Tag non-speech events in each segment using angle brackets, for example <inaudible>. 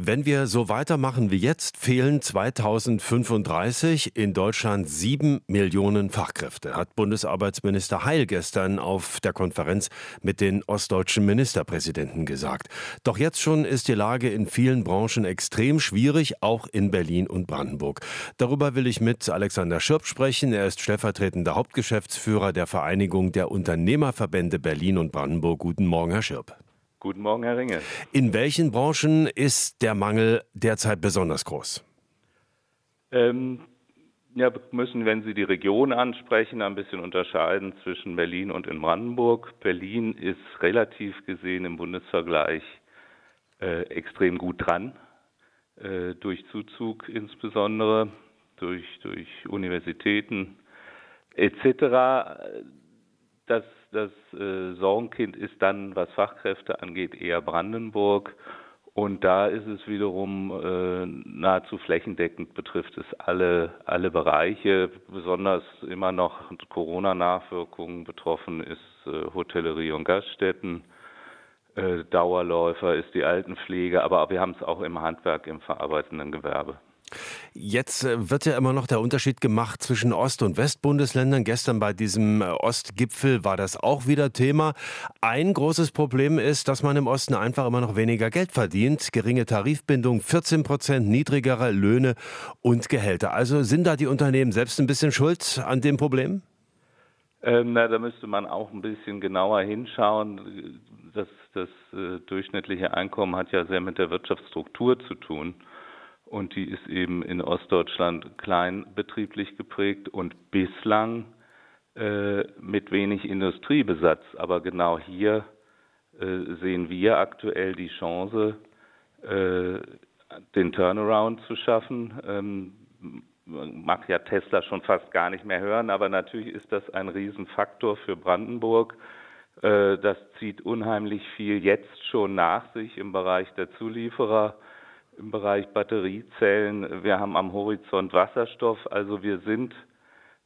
Wenn wir so weitermachen wie jetzt, fehlen 2035 in Deutschland sieben Millionen Fachkräfte, hat Bundesarbeitsminister Heil gestern auf der Konferenz mit den ostdeutschen Ministerpräsidenten gesagt. Doch jetzt schon ist die Lage in vielen Branchen extrem schwierig, auch in Berlin und Brandenburg. Darüber will ich mit Alexander Schirp sprechen. Er ist stellvertretender Hauptgeschäftsführer der Vereinigung der Unternehmerverbände Berlin und Brandenburg. Guten Morgen, Herr Schirp. Guten Morgen, Herr Ringe. In welchen Branchen ist der Mangel derzeit besonders groß? Ähm, ja, wir müssen, wenn Sie die Region ansprechen, ein bisschen unterscheiden zwischen Berlin und in Brandenburg. Berlin ist relativ gesehen im Bundesvergleich äh, extrem gut dran, äh, durch Zuzug insbesondere, durch, durch Universitäten etc. Das das äh, Sorgenkind ist dann, was Fachkräfte angeht, eher Brandenburg. Und da ist es wiederum äh, nahezu flächendeckend, betrifft es alle, alle Bereiche. Besonders immer noch Corona-Nachwirkungen betroffen ist äh, Hotellerie und Gaststätten. Äh, Dauerläufer ist die Altenpflege, aber wir haben es auch im Handwerk, im verarbeitenden Gewerbe. Jetzt äh, wird ja immer noch der Unterschied gemacht zwischen Ost- und Westbundesländern. Gestern bei diesem äh, Ostgipfel war das auch wieder Thema. Ein großes Problem ist, dass man im Osten einfach immer noch weniger Geld verdient. Geringe Tarifbindung, 14 Prozent niedrigere Löhne und Gehälter. Also sind da die Unternehmen selbst ein bisschen schuld an dem Problem? Ähm, na, da müsste man auch ein bisschen genauer hinschauen. Das, das äh, durchschnittliche Einkommen hat ja sehr mit der Wirtschaftsstruktur zu tun und die ist eben in Ostdeutschland kleinbetrieblich geprägt und bislang äh, mit wenig Industriebesatz. Aber genau hier äh, sehen wir aktuell die Chance, äh, den Turnaround zu schaffen. Ähm, man mag ja Tesla schon fast gar nicht mehr hören, aber natürlich ist das ein Riesenfaktor für Brandenburg. Äh, das zieht unheimlich viel jetzt schon nach sich im Bereich der Zulieferer im Bereich Batteriezellen, wir haben am Horizont Wasserstoff, also wir sind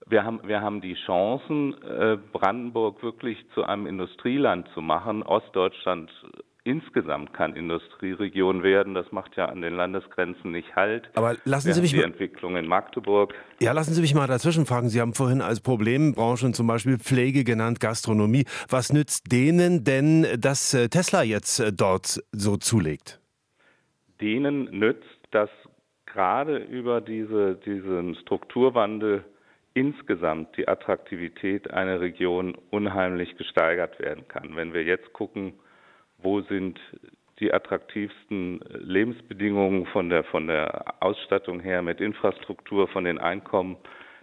wir haben, wir haben die Chancen, äh, Brandenburg wirklich zu einem Industrieland zu machen. Ostdeutschland insgesamt kann Industrieregion werden. Das macht ja an den Landesgrenzen nicht halt. Aber lassen Sie mich die mal, Entwicklung in Magdeburg. Ja, lassen Sie mich mal dazwischen fragen. Sie haben vorhin als Problembranchen zum Beispiel Pflege genannt, Gastronomie. Was nützt denen denn, dass äh, Tesla jetzt äh, dort so zulegt? Denen nützt, dass gerade über diese, diesen Strukturwandel insgesamt die Attraktivität einer Region unheimlich gesteigert werden kann. Wenn wir jetzt gucken, wo sind die attraktivsten Lebensbedingungen von der, von der Ausstattung her mit Infrastruktur, von den Einkommen,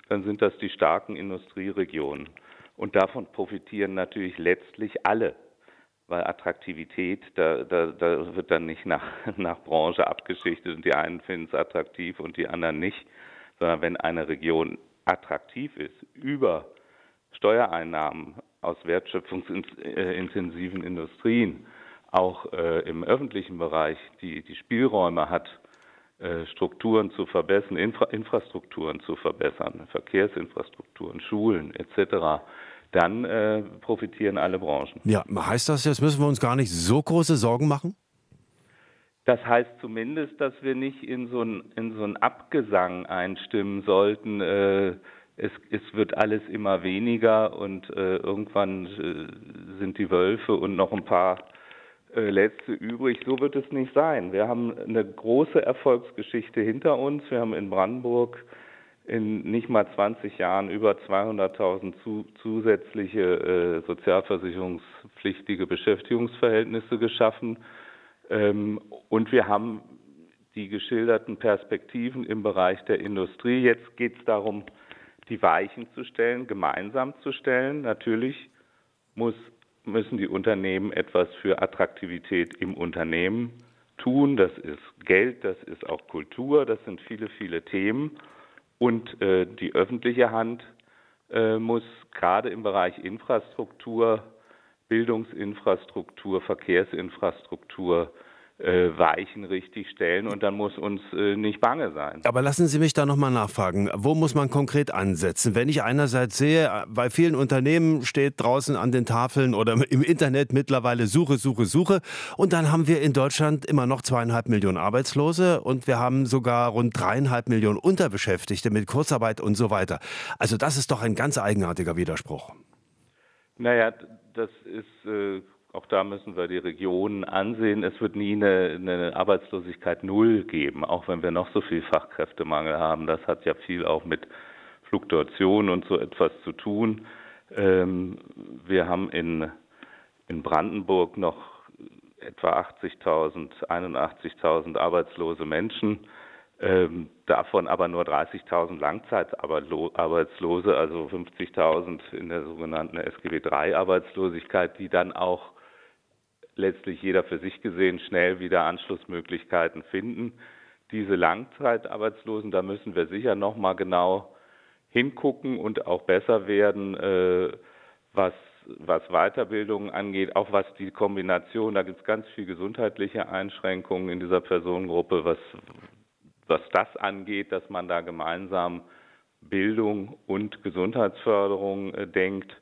dann sind das die starken Industrieregionen. Und davon profitieren natürlich letztlich alle weil Attraktivität, da, da, da wird dann nicht nach, <laughs> nach Branche abgeschichtet und die einen finden es attraktiv und die anderen nicht, sondern wenn eine Region attraktiv ist über Steuereinnahmen aus wertschöpfungsintensiven Industrien, auch äh, im öffentlichen Bereich die, die Spielräume hat, äh, Strukturen zu verbessern, Infra Infrastrukturen zu verbessern, Verkehrsinfrastrukturen, Schulen etc., dann äh, profitieren alle Branchen. Ja, heißt das jetzt, müssen wir uns gar nicht so große Sorgen machen? Das heißt zumindest, dass wir nicht in so einen in so Abgesang einstimmen sollten. Äh, es, es, wird alles immer weniger und äh, irgendwann äh, sind die Wölfe und noch ein paar äh, Letzte übrig. So wird es nicht sein. Wir haben eine große Erfolgsgeschichte hinter uns. Wir haben in Brandenburg in nicht mal 20 Jahren über 200.000 zu, zusätzliche äh, sozialversicherungspflichtige Beschäftigungsverhältnisse geschaffen. Ähm, und wir haben die geschilderten Perspektiven im Bereich der Industrie. Jetzt geht es darum, die Weichen zu stellen, gemeinsam zu stellen. Natürlich muss, müssen die Unternehmen etwas für Attraktivität im Unternehmen tun. Das ist Geld, das ist auch Kultur, das sind viele, viele Themen. Und äh, die öffentliche Hand äh, muss gerade im Bereich Infrastruktur, Bildungsinfrastruktur, Verkehrsinfrastruktur Weichen richtig stellen und dann muss uns äh, nicht bange sein. Aber lassen Sie mich da nochmal nachfragen. Wo muss man konkret ansetzen? Wenn ich einerseits sehe, bei vielen Unternehmen steht draußen an den Tafeln oder <laughs> im Internet mittlerweile Suche, Suche, Suche und dann haben wir in Deutschland immer noch zweieinhalb Millionen Arbeitslose und wir haben sogar rund dreieinhalb Millionen Unterbeschäftigte mit Kurzarbeit und so weiter. Also das ist doch ein ganz eigenartiger Widerspruch. Naja, das ist äh, auch da müssen wir die Regionen ansehen. Es wird nie eine, eine, Arbeitslosigkeit null geben, auch wenn wir noch so viel Fachkräftemangel haben. Das hat ja viel auch mit Fluktuation und so etwas zu tun. Ähm, wir haben in, in Brandenburg noch etwa 80.000, 81.000 arbeitslose Menschen. Ähm, davon aber nur 30.000 Langzeitarbeitslose, also 50.000 in der sogenannten SGB III-Arbeitslosigkeit, die dann auch letztlich jeder für sich gesehen schnell wieder Anschlussmöglichkeiten finden. Diese Langzeitarbeitslosen, da müssen wir sicher noch mal genau hingucken und auch besser werden, äh, was was Weiterbildung angeht, auch was die Kombination, da gibt es ganz viel gesundheitliche Einschränkungen in dieser Personengruppe, was, was das angeht, dass man da gemeinsam Bildung und Gesundheitsförderung äh, denkt.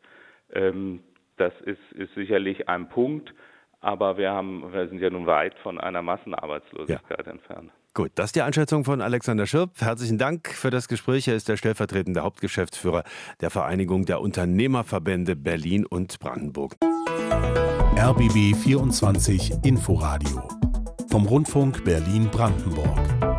Ähm, das ist, ist sicherlich ein Punkt. Aber wir, haben, wir sind ja nun weit von einer Massenarbeitslosigkeit ja. entfernt. Gut, das ist die Einschätzung von Alexander Schirp. Herzlichen Dank für das Gespräch. Er ist der stellvertretende Hauptgeschäftsführer der Vereinigung der Unternehmerverbände Berlin und Brandenburg. RBB 24 Inforadio vom Rundfunk Berlin-Brandenburg.